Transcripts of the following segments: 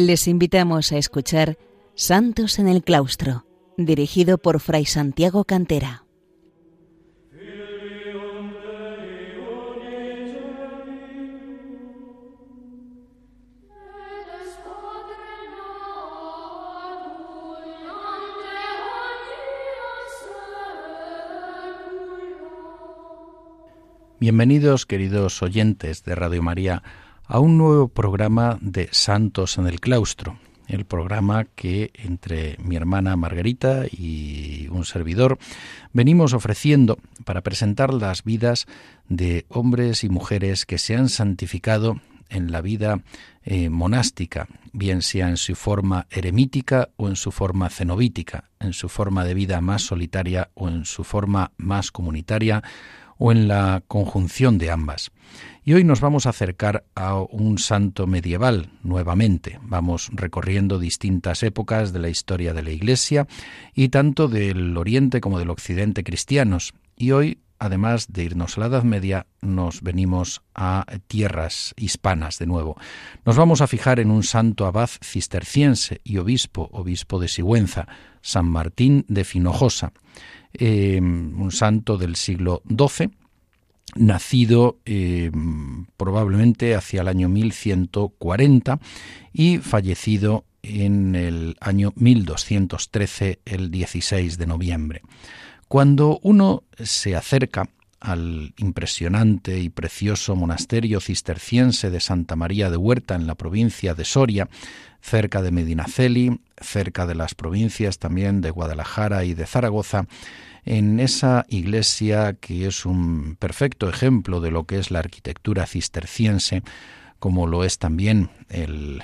Les invitamos a escuchar Santos en el Claustro, dirigido por Fray Santiago Cantera. Bienvenidos, queridos oyentes de Radio María, a un nuevo programa de Santos en el Claustro, el programa que entre mi hermana Margarita y un servidor venimos ofreciendo para presentar las vidas de hombres y mujeres que se han santificado en la vida eh, monástica, bien sea en su forma eremítica o en su forma cenobítica, en su forma de vida más solitaria o en su forma más comunitaria, o en la conjunción de ambas. Y hoy nos vamos a acercar a un santo medieval nuevamente. Vamos recorriendo distintas épocas de la historia de la Iglesia y tanto del Oriente como del Occidente cristianos. Y hoy, además de irnos a la Edad Media, nos venimos a tierras hispanas de nuevo. Nos vamos a fijar en un santo abad cisterciense y obispo, obispo de Sigüenza, San Martín de Finojosa. Em, un santo del siglo XII, nacido em, probablemente hacia el año 1140 y fallecido en el año 1213, el 16 de noviembre. Cuando uno se acerca al impresionante y precioso monasterio cisterciense de Santa María de Huerta en la provincia de Soria, cerca de Medinaceli, cerca de las provincias también de Guadalajara y de Zaragoza, en esa iglesia que es un perfecto ejemplo de lo que es la arquitectura cisterciense, como lo es también el,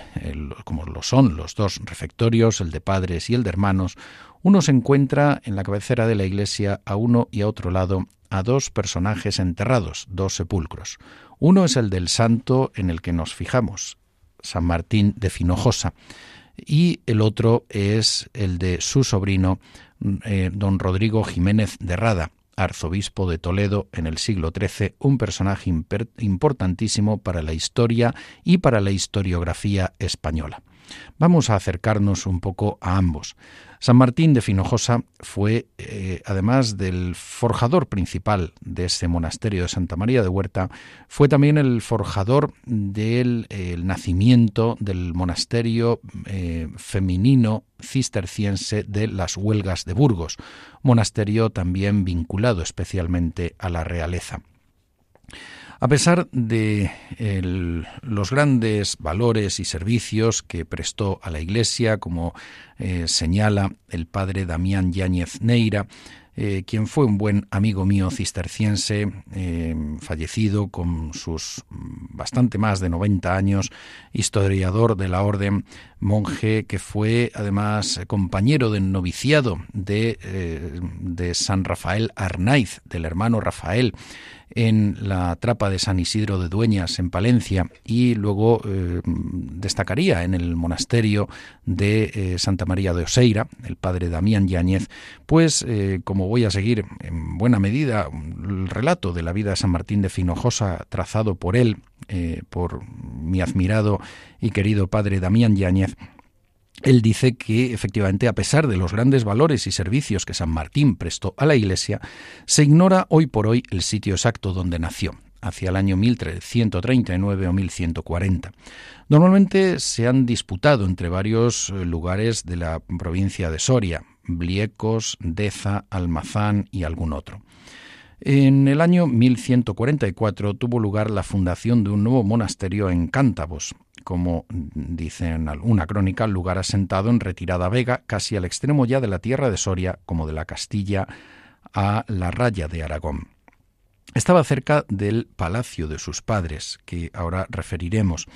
como lo son los dos refectorios, el de padres y el de hermanos, uno se encuentra en la cabecera de la iglesia a uno y a otro lado a dos personajes enterrados, dos sepulcros. Uno es el del santo en el que nos fijamos, San Martín de Finojosa, y el otro es el de su sobrino, eh, don Rodrigo Jiménez de Rada, arzobispo de Toledo en el siglo XIII, un personaje importantísimo para la historia y para la historiografía española. Vamos a acercarnos un poco a ambos. San Martín de Finojosa fue, eh, además del forjador principal de ese monasterio de Santa María de Huerta, fue también el forjador del nacimiento del monasterio eh, femenino cisterciense de las Huelgas de Burgos, monasterio también vinculado especialmente a la realeza. A pesar de los grandes valores y servicios que prestó a la Iglesia, como eh, señala el padre Damián Yáñez Neira, eh, quien fue un buen amigo mío cisterciense, eh, fallecido con sus bastante más de 90 años, historiador de la orden, monje que fue además compañero del noviciado de, de San Rafael Arnaiz, del hermano Rafael, en la trapa de San Isidro de Dueñas en Palencia. Y luego eh, destacaría en el monasterio de eh, Santa María de Oseira, el padre Damián Yáñez, pues eh, como voy a seguir en buena medida el relato de la vida de San Martín de Finojosa trazado por él, por mi admirado y querido padre Damián Yáñez, él dice que efectivamente, a pesar de los grandes valores y servicios que San Martín prestó a la Iglesia, se ignora hoy por hoy el sitio exacto donde nació, hacia el año 1339 o 1140. Normalmente se han disputado entre varios eh, lugares de la provincia de Soria, Bliecos, Deza, Almazán y algún otro. En el año 1144 tuvo lugar la fundación de un nuevo monasterio en Cántabos, como dicen una crónica, lugar asentado en retirada vega, casi al extremo ya de la tierra de Soria, como de la Castilla a la raya de Aragón. Estaba cerca del palacio de sus padres, que ahora referiremos,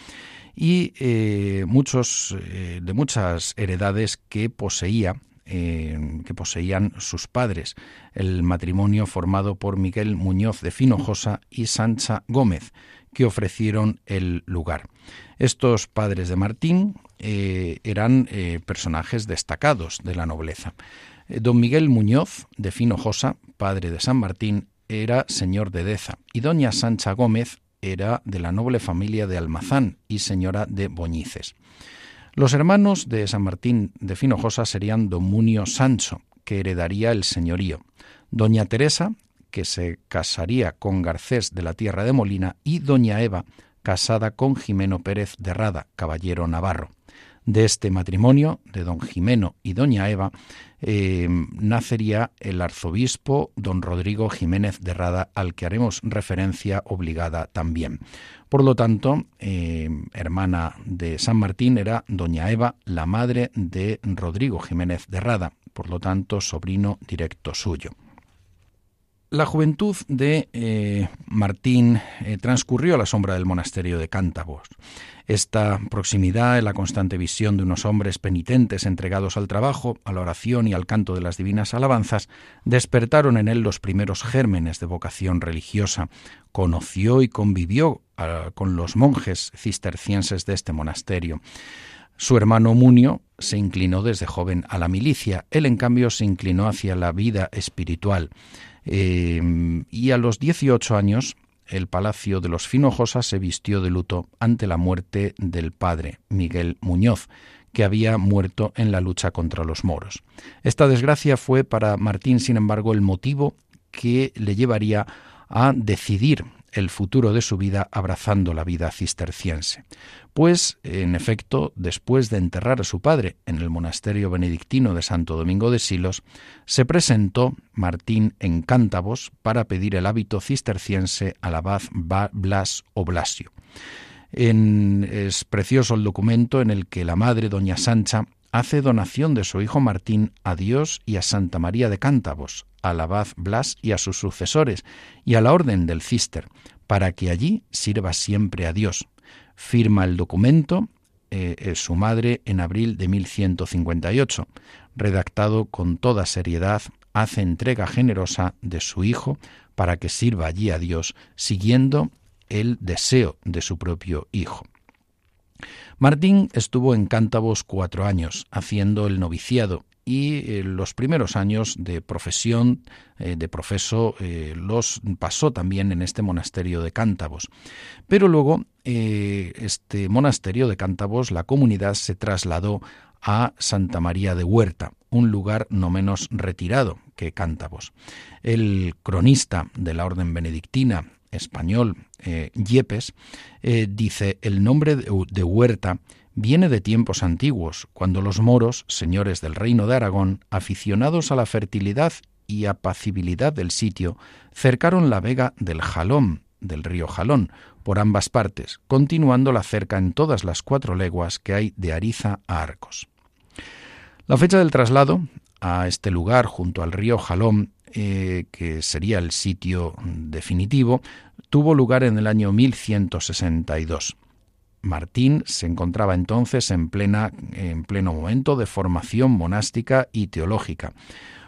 y eh, muchos, eh, de muchas heredades que poseía eh, que poseían sus padres, el matrimonio formado por Miguel Muñoz de Finojosa y Sancha Gómez, que ofrecieron el lugar. Estos padres de Martín eh, eran eh, personajes destacados de la nobleza. Don Miguel Muñoz de Finojosa, padre de San Martín, era señor de Deza, y doña Sancha Gómez era de la noble familia de Almazán y señora de Boñices. Los hermanos de San Martín de Finojosa serían don Munio Sancho, que heredaría el señorío, doña Teresa, que se casaría con Garcés de la Tierra de Molina, y doña Eva, casada con Jimeno Pérez de Rada, caballero navarro. De este matrimonio, de don Jimeno y doña Eva, eh, nacería el arzobispo don Rodrigo Jiménez de Rada, al que haremos referencia obligada también. Por lo tanto, eh, hermana de San Martín era doña Eva, la madre de Rodrigo Jiménez de Rada, por lo tanto, sobrino directo suyo. La juventud de eh, Martín transcurrió a la sombra del monasterio de Cántabos. Esta proximidad la constante visión de unos hombres penitentes entregados al trabajo, a la oración y al canto de las divinas alabanzas despertaron en él los primeros gérmenes de vocación religiosa. Conoció y convivió ah, con los monjes cistercienses de este monasterio. Su hermano Munio se inclinó desde joven a la milicia, él en cambio se inclinó hacia la vida espiritual. Eh, y a los 18 años, el palacio de los Finojosas se vistió de luto ante la muerte del padre, Miguel Muñoz, que había muerto en la lucha contra los moros. Esta desgracia fue para Martín, sin embargo, el motivo que le llevaría a decidir el futuro de su vida abrazando la vida cisterciense. Pues, en efecto, después de enterrar a su padre en el monasterio benedictino de Santo Domingo de Silos, se presentó Martín en Cántabos para pedir el hábito cisterciense al abad Blas o Blasio. es precioso el documento en el que la madre, doña Sancha, hace donación de su hijo Martín a Dios y a Santa María de Cántabos, al abad Blas y a sus sucesores, y a la orden del cister, para que allí sirva siempre a Dios. Firma el documento eh, su madre en abril de 1158. Redactado con toda seriedad, hace entrega generosa de su hijo para que sirva allí a Dios, siguiendo el deseo de su propio hijo. Martín estuvo en Cántabos cuatro años, haciendo el noviciado, y eh, los primeros años de profesión, eh, de profeso, eh, los pasó también en este monasterio de Cántabos. Pero luego, este monasterio de Cántabos, la comunidad se trasladó a Santa María de Huerta, un lugar no menos retirado que Cántabos. El cronista de la orden benedictina español, Yepes, dice el nombre de Huerta viene de tiempos antiguos, cuando los moros, señores del reino de Aragón, aficionados a la fertilidad y apacibilidad del sitio, cercaron la vega del Jalón, del río Jalón, por ambas partes, continuando la cerca en todas las cuatro leguas que hay de Ariza a Arcos. La fecha del traslado a este lugar junto al río Jalón, eh, que sería el sitio definitivo, tuvo lugar en el año 1162. Martín se encontraba entonces en, plena, en pleno momento de formación monástica y teológica,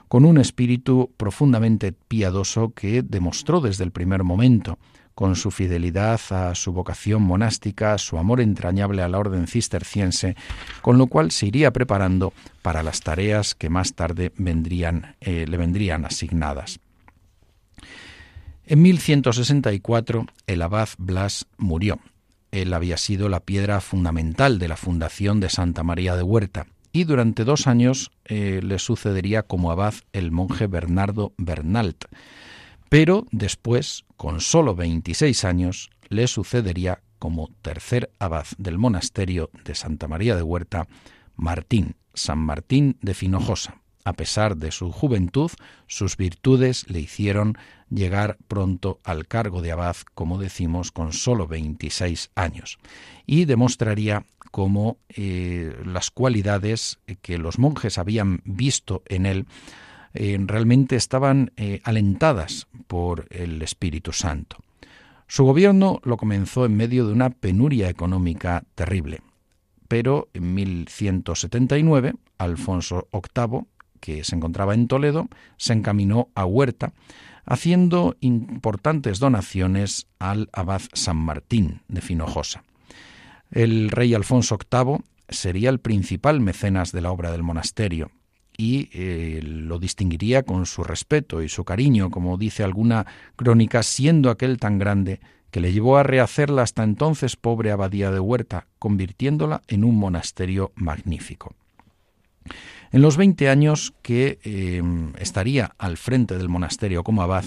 con un espíritu profundamente piadoso que demostró desde el primer momento, con su fidelidad a su vocación monástica, su amor entrañable a la orden cisterciense, con lo cual se iría preparando para las tareas que más tarde eh, le vendrían asignadas. En 1164 el abad Blas murió él había sido la piedra fundamental de la fundación de Santa María de Huerta y durante dos años eh, le sucedería como abad el monje Bernardo Bernalt. Pero después, con solo 26 años, le sucedería como tercer abad del monasterio de Santa María de Huerta, Martín, San Martín de Finojosa. A pesar de su juventud, sus virtudes le hicieron llegar pronto al cargo de abad, como decimos, con solo 26 años, y demostraría cómo eh, las cualidades que los monjes habían visto en él eh, realmente estaban eh, alentadas por el Espíritu Santo. Su gobierno lo comenzó en medio de una penuria económica terrible, pero en 1179 Alfonso VIII que se encontraba en Toledo, se encaminó a Huerta, haciendo importantes donaciones al abad San Martín de Finojosa. El rey Alfonso VIII sería el principal mecenas de la obra del monasterio y eh, lo distinguiría con su respeto y su cariño, como dice alguna crónica, siendo aquel tan grande que le llevó a rehacer la hasta entonces pobre abadía de Huerta, convirtiéndola en un monasterio magnífico. En los 20 años que eh, estaría al frente del monasterio como abad,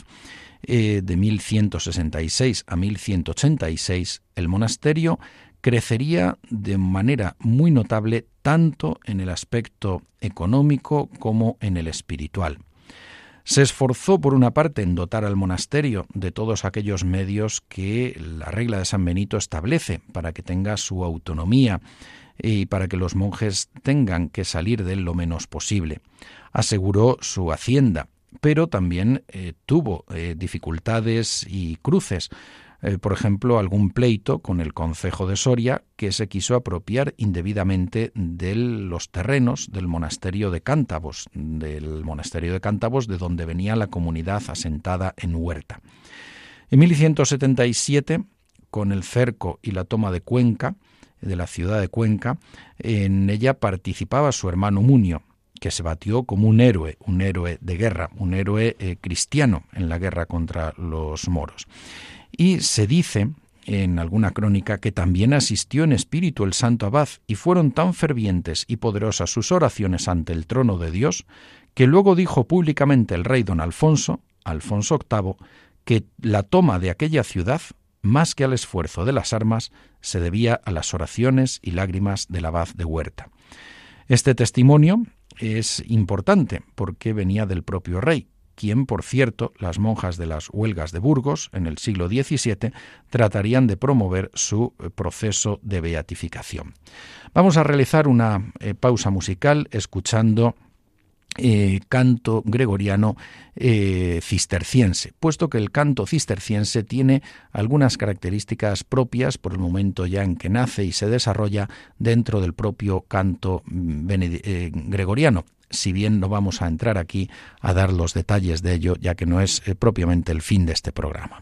eh, de 1166 a 1186, el monasterio crecería de manera muy notable tanto en el aspecto económico como en el espiritual. Se esforzó, por una parte, en dotar al monasterio de todos aquellos medios que la regla de San Benito establece para que tenga su autonomía y para que los monjes tengan que salir de él lo menos posible. Aseguró su hacienda, pero también eh, tuvo eh, dificultades y cruces. Eh, por ejemplo, algún pleito con el concejo de Soria que se quiso apropiar indebidamente de los terrenos del monasterio de Cántabos, del monasterio de Cántabos, de donde venía la comunidad asentada en Huerta. En 1177, con el cerco y la toma de Cuenca, de la ciudad de Cuenca, en ella participaba su hermano Munio, que se batió como un héroe, un héroe de guerra, un héroe eh, cristiano en la guerra contra los moros. Y se dice en alguna crónica que también asistió en espíritu el santo abad y fueron tan fervientes y poderosas sus oraciones ante el trono de Dios que luego dijo públicamente el rey don Alfonso, Alfonso VIII, que la toma de aquella ciudad, más que al esfuerzo de las armas, se debía a las oraciones y lágrimas del abad de Huerta. Este testimonio es importante porque venía del propio rey, quien, por cierto, las monjas de las huelgas de Burgos en el siglo XVII tratarían de promover su eh, proceso de beatificación. Vamos a realizar una eh, pausa musical escuchando eh, canto gregoriano eh, cisterciense, puesto que el canto cisterciense tiene algunas características propias por el momento ya en que nace y se desarrolla dentro del propio canto mm, eh, gregoriano. Si bien no vamos a entrar aquí a dar los detalles de ello, ya que no es propiamente el fin de este programa.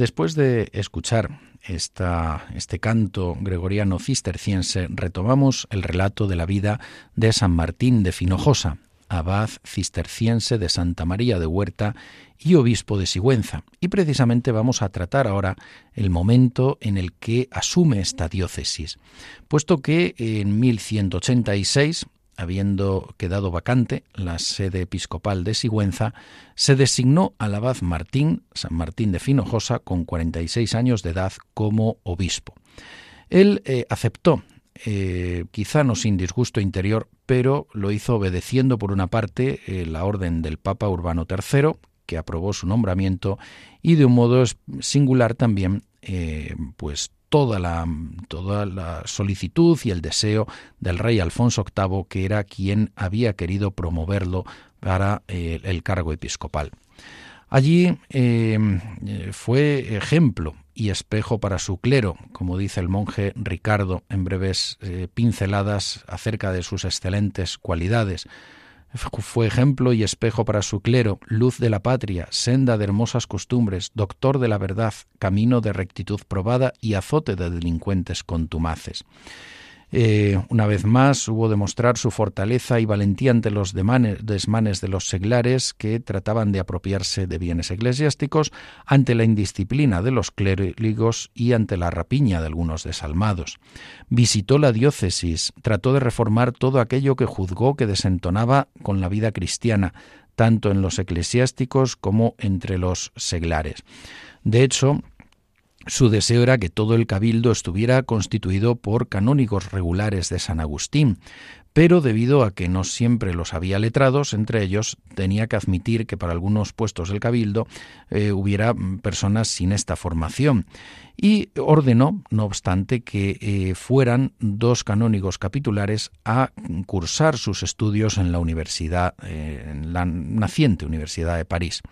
Después de escuchar este canto gregoriano cisterciense, retomamos el relato de la vida de San Martín de Finojosa, abad cisterciense de Santa María de Huerta y obispo de Sigüenza. Y precisamente vamos a tratar ahora el momento en el que asume esta diócesis, puesto que en 1186 habiendo quedado vacante la sede episcopal de Sigüenza, se designó al abad Martín, San Martín de Finojosa, con 46 años de edad, como obispo. Él eh, aceptó, eh, quizá no sin disgusto interior, pero lo hizo obedeciendo por una parte eh, la orden del Papa Urbano III, que aprobó su nombramiento, y de un modo singular también, pues toda la, toda la solicitud y el deseo del rey Alfonso VIII, que era quien había querido promoverlo para eh, el cargo episcopal. Allí em, fue ejemplo y espejo para su clero, como dice el monje Ricardo en breves eh, pinceladas acerca de sus excelentes cualidades. Fue ejemplo y espejo para su clero, luz de la patria, senda de hermosas costumbres, doctor de la verdad, camino de rectitud probada y azote de delincuentes contumaces. Eh, una vez más hubo de mostrar su fortaleza y valentía ante los desmanes de los seglares que trataban de apropiarse de bienes eclesiásticos, ante la indisciplina de los clérigos y ante la rapiña de algunos desalmados. Visitó la diócesis, trató de reformar todo aquello que juzgó que desentonaba con la vida cristiana, tanto en los eclesiásticos como entre los seglares. De hecho, Su deseo era que todo el cabildo estuviera constituido por canónigos regulares de San Agustín, pero debido a que no siempre los había letrados, entre ellos tenía que admitir que para algunos puestos del cabildo eh, hubiera personas sin esta formación y ordenó, no obstante, que eh, fueran dos canónigos capitulares a cursar sus estudios en la universidad, eh, en la naciente Universidad de París.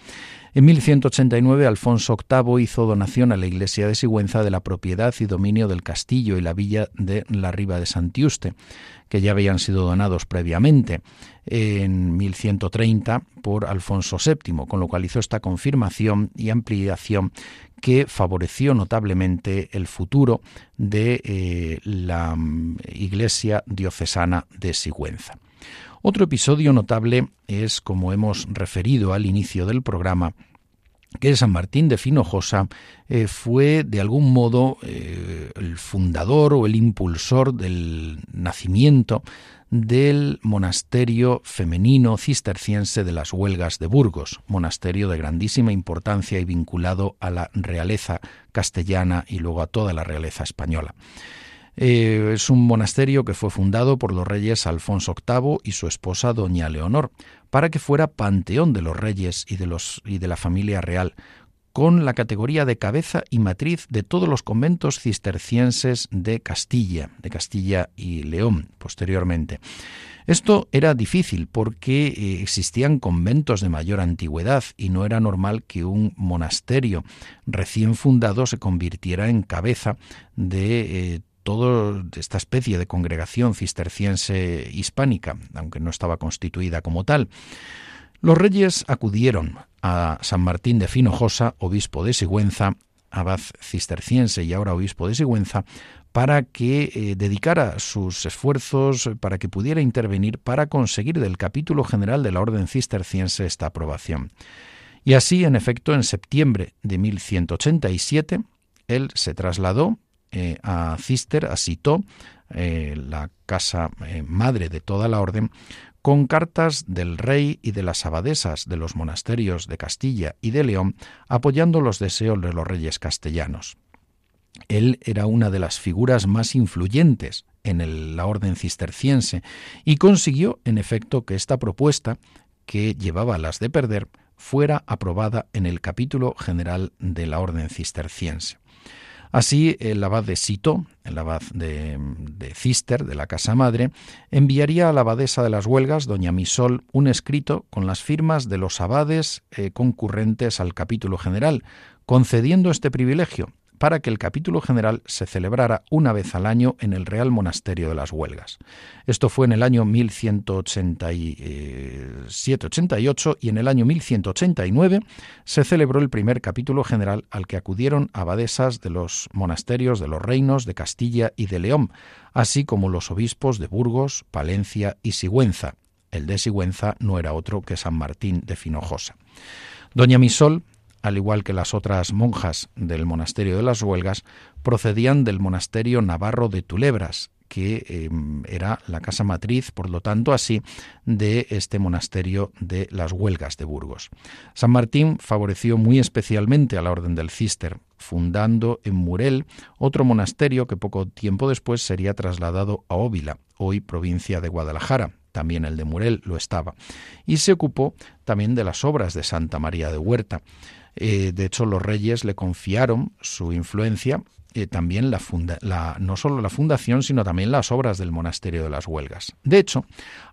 En 1189 Alfonso VIII hizo donación a la iglesia de Sigüenza de la propiedad y dominio del castillo y la villa de la Riva de Santiuste, que ya habían sido donados previamente en 1130 por Alfonso VII, con lo cual hizo esta confirmación y ampliación que favoreció notablemente el futuro de eh, la mm, Iglesia diocesana de Sigüenza. Otro episodio notable es, como hemos referido al inicio del programa, que San Martín de Finojosa eh, fue de algún modo eh, el fundador o el impulsor del nacimiento del monasterio femenino cisterciense de las Huelgas de Burgos, monasterio de grandísima importancia y vinculado a la realeza castellana y luego a toda la realeza española. Eh, es un monasterio que fue fundado por los reyes Alfonso VIII y su esposa doña Leonor, para que fuera panteón de los reyes y de, los, y de la familia real, con la categoría de cabeza y matriz de todos los conventos cistercienses de Castilla, de Castilla y León, posteriormente. Esto era difícil porque eh, existían conventos de mayor antigüedad y no era normal que un monasterio recién fundado se convirtiera en cabeza de eh, toda esta especie de congregación cisterciense hispánica, aunque no estaba constituida como tal. Los reyes acudieron a San Martín de Finojosa, obispo de Sigüenza, abad cisterciense y ahora obispo de Sigüenza, para que eh, dedicara sus esfuerzos, para que pudiera intervenir para conseguir del capítulo general de la Orden cisterciense esta aprobación. Y así, en efecto, en septiembre de 1187, él se trasladó eh, a Cister, a Citó, eh, la casa madre de toda la orden, con cartas del rey y de las abadesas de los monasterios de Castilla y de León, apoyando los deseos de los reyes castellanos. Él era una de las figuras más influyentes en la orden cisterciense y consiguió, en efecto, que esta propuesta, que llevaba las de perder, fuera aprobada en el capítulo general de la orden cisterciense. Así, el abad de Sito, el abad de, Cister, de la Casa Madre, enviaría a la abadesa de las huelgas, doña Misol, un escrito con las firmas de los abades eh, concurrentes al capítulo general, concediendo este privilegio para que el capítulo general se celebrara una vez al año en el Real Monasterio de las Huelgas. Esto fue en el año 1187-88 y en el año 1189 se celebró el primer capítulo general al que acudieron abadesas de los monasterios de los reinos de Castilla y de León, así como los obispos de Burgos, Palencia y Sigüenza. El de Sigüenza no era otro que San Martín de Finojosa. Doña Misol al igual que las otras monjas del monasterio de las Huelgas, procedían del monasterio navarro de Tulebras, que em, era la casa matriz, por lo tanto, así, de este monasterio de las Huelgas de Burgos. San Martín favoreció muy especialmente a la Orden del Cister, fundando en Murel otro monasterio que poco tiempo después sería trasladado a Óvila, hoy provincia de Guadalajara, también el de Murel lo estaba, y se ocupó también de las obras de Santa María de Huerta. Eh, de hecho, los reyes le confiaron su influencia eh, también la, no solo la fundación, sino también las obras del monasterio de las Huelgas. De hecho,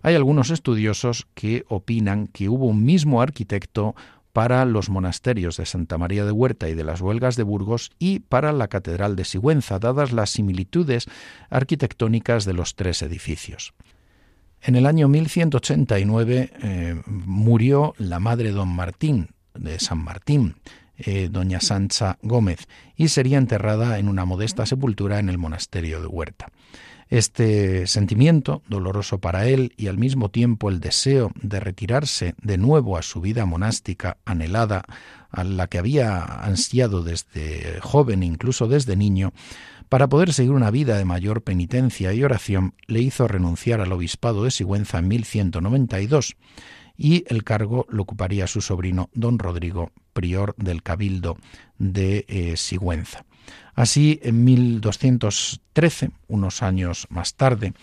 hay algunos estudiosos que opinan que hubo un mismo arquitecto para los monasterios de Santa María de Huerta y de las Huelgas de Burgos y para la Catedral de Sigüenza, dadas las similitudes arquitectónicas de los tres edificios. En el año 1189 eh, murió la madre don Martín, de San Martín, eh, doña Sancha Gómez, y sería enterrada en una modesta sepultura en el monasterio de Huerta. Este sentimiento, doloroso para él, y al mismo tiempo el deseo de retirarse de nuevo a su vida monástica anhelada, a la que había ansiado desde joven, incluso desde niño, para poder seguir una vida de mayor penitencia y oración, le hizo renunciar al obispado de Sigüenza en 1192 y el cargo lo ocuparía su sobrino don Rodrigo, prior del Cabildo de eh, Sigüenza. Así, en 1213, unos años más tarde,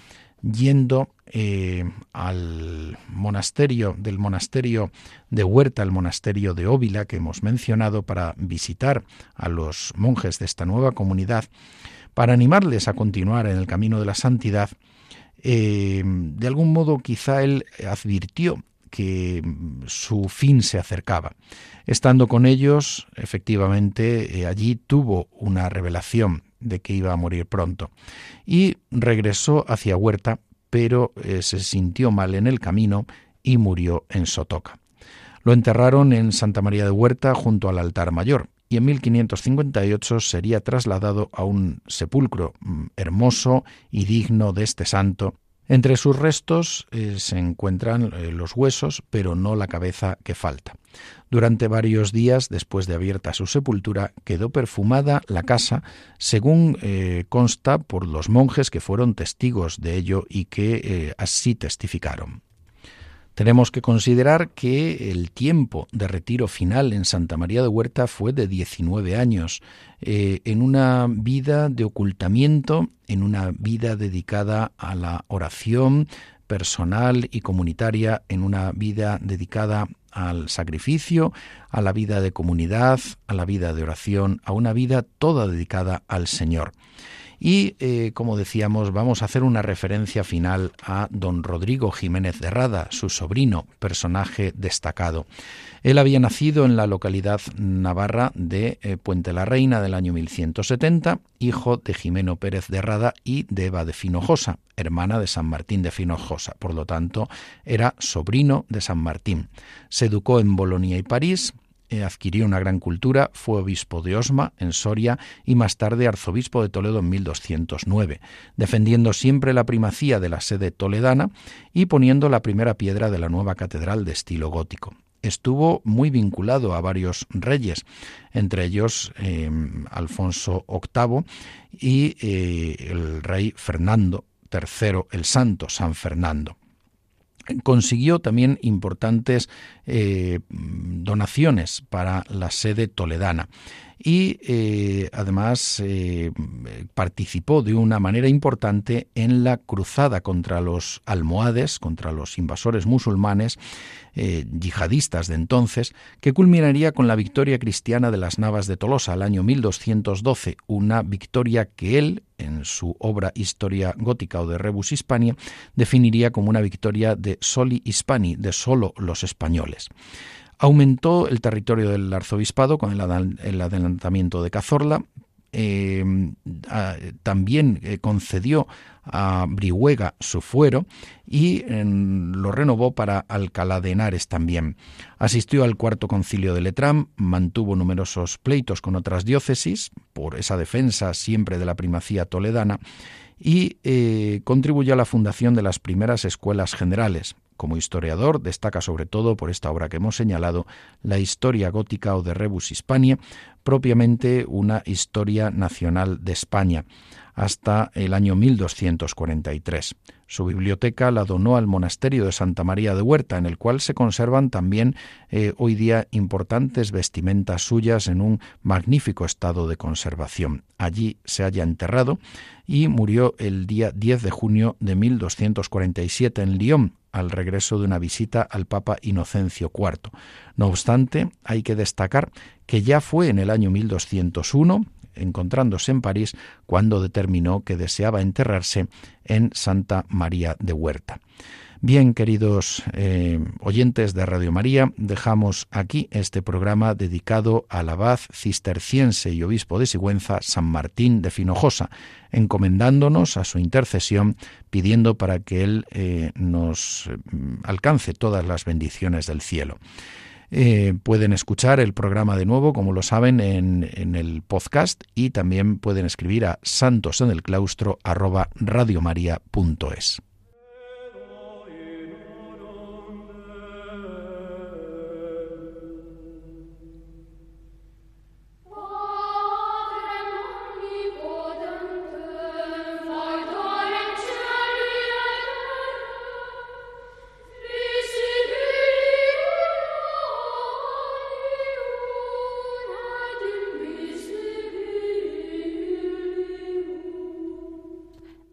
yendo eh, al monasterio del monasterio de Huerta, el monasterio de Óvila que hemos mencionado, para visitar a los monjes de esta nueva comunidad, para animarles a continuar en el camino de la santidad, eh, de algún modo quizá él advirtió que su fin se acercaba. Estando con ellos, efectivamente, eh, allí tuvo una revelación de que iba a morir pronto. Y regresó hacia Huerta, pero eh, se sintió mal en el camino y murió en Sotoca. Lo enterraron en Santa María de Huerta junto al altar mayor y en 1558 sería trasladado a un sepulcro mm, hermoso y digno de este santo entre sus restos eh, se encuentran eh, los huesos, pero no la cabeza que falta. Durante varios días después de abierta su sepultura quedó perfumada la casa, según eh, consta por los monjes que fueron testigos de ello y que así testificaron. Tenemos que considerar que el tiempo de retiro final en Santa María de Huerta fue de 19 años, eh, en una vida de ocultamiento, en una vida dedicada a la oración personal y comunitaria, en una vida dedicada al sacrificio, a la vida de comunidad, a la vida de oración, a una vida toda dedicada al Señor. Y, eh, como decíamos, vamos a hacer una referencia final a don Rodrigo Jiménez de Rada, su sobrino, personaje destacado. Él había nacido en la localidad navarra de eh, Puente la Reina del año 1170, hijo de Jimeno Pérez de Rada y de Eva de Finojosa, hermana de San Martín de Finojosa. Por lo tanto, era sobrino de San Martín. Se educó en Bolonia y París, adquirió una gran cultura, fue obispo de Osma, en Soria, y más tarde arzobispo de Toledo en 1209, defendiendo siempre la primacía de la sede toledana y poniendo la primera piedra de la nueva catedral de estilo gótico. Estuvo muy vinculado a varios reyes, entre ellos eh, Alfonso VIII y eh, el rey Fernando III, el Santo San Fernando consiguió también importantes eh, donaciones para la sede toledana y eh, además eh, participó de una manera importante en la cruzada contra los almohades, contra los invasores musulmanes eh, yihadistas de entonces, que culminaría con la victoria cristiana de las Navas de Tolosa al año 1212, una victoria que él, en su obra Historia Gótica o de Rebus Hispania, definiría como una victoria de soli hispani, de solo los españoles. Aumentó el territorio del arzobispado con el, adelantamiento de Cazorla. Eh, también eh, concedió a Brihuega su fuero y lo renovó para Alcalá de Henares también. Asistió al cuarto concilio de Letrán, mantuvo numerosos pleitos con otras diócesis por esa defensa siempre de la primacía toledana y eh, contribuyó a la fundación de las primeras escuelas generales. Como historiador destaca sobre todo por esta obra que hemos señalado, la Historia Gótica o de Rebus Hispania, propiamente una historia nacional de España, hasta el año 1243. Su biblioteca la donó al monasterio de Santa María de Huerta, en el cual se conservan también eh, hoy día importantes vestimentas suyas en un magnífico estado de conservación. Allí se halla enterrado y murió el día 10 de junio de 1247 en Lyon, al regreso de una visita al Papa Inocencio IV. No obstante, hay que destacar que ya fue en el año 1201, encontrándose en París, cuando determinó que deseaba enterrarse en Santa María de Huerta. Bien, queridos eh, oyentes de Radio María, dejamos aquí este programa dedicado al abad cisterciense y obispo de Sigüenza, San Martín de Finojosa, encomendándonos a su intercesión, pidiendo para que él eh, nos mm, alcance todas las bendiciones del cielo. Eh, pueden escuchar el programa de nuevo, como lo saben, en, en, el podcast y también pueden escribir a santosenelclaustro@radiomaria.es.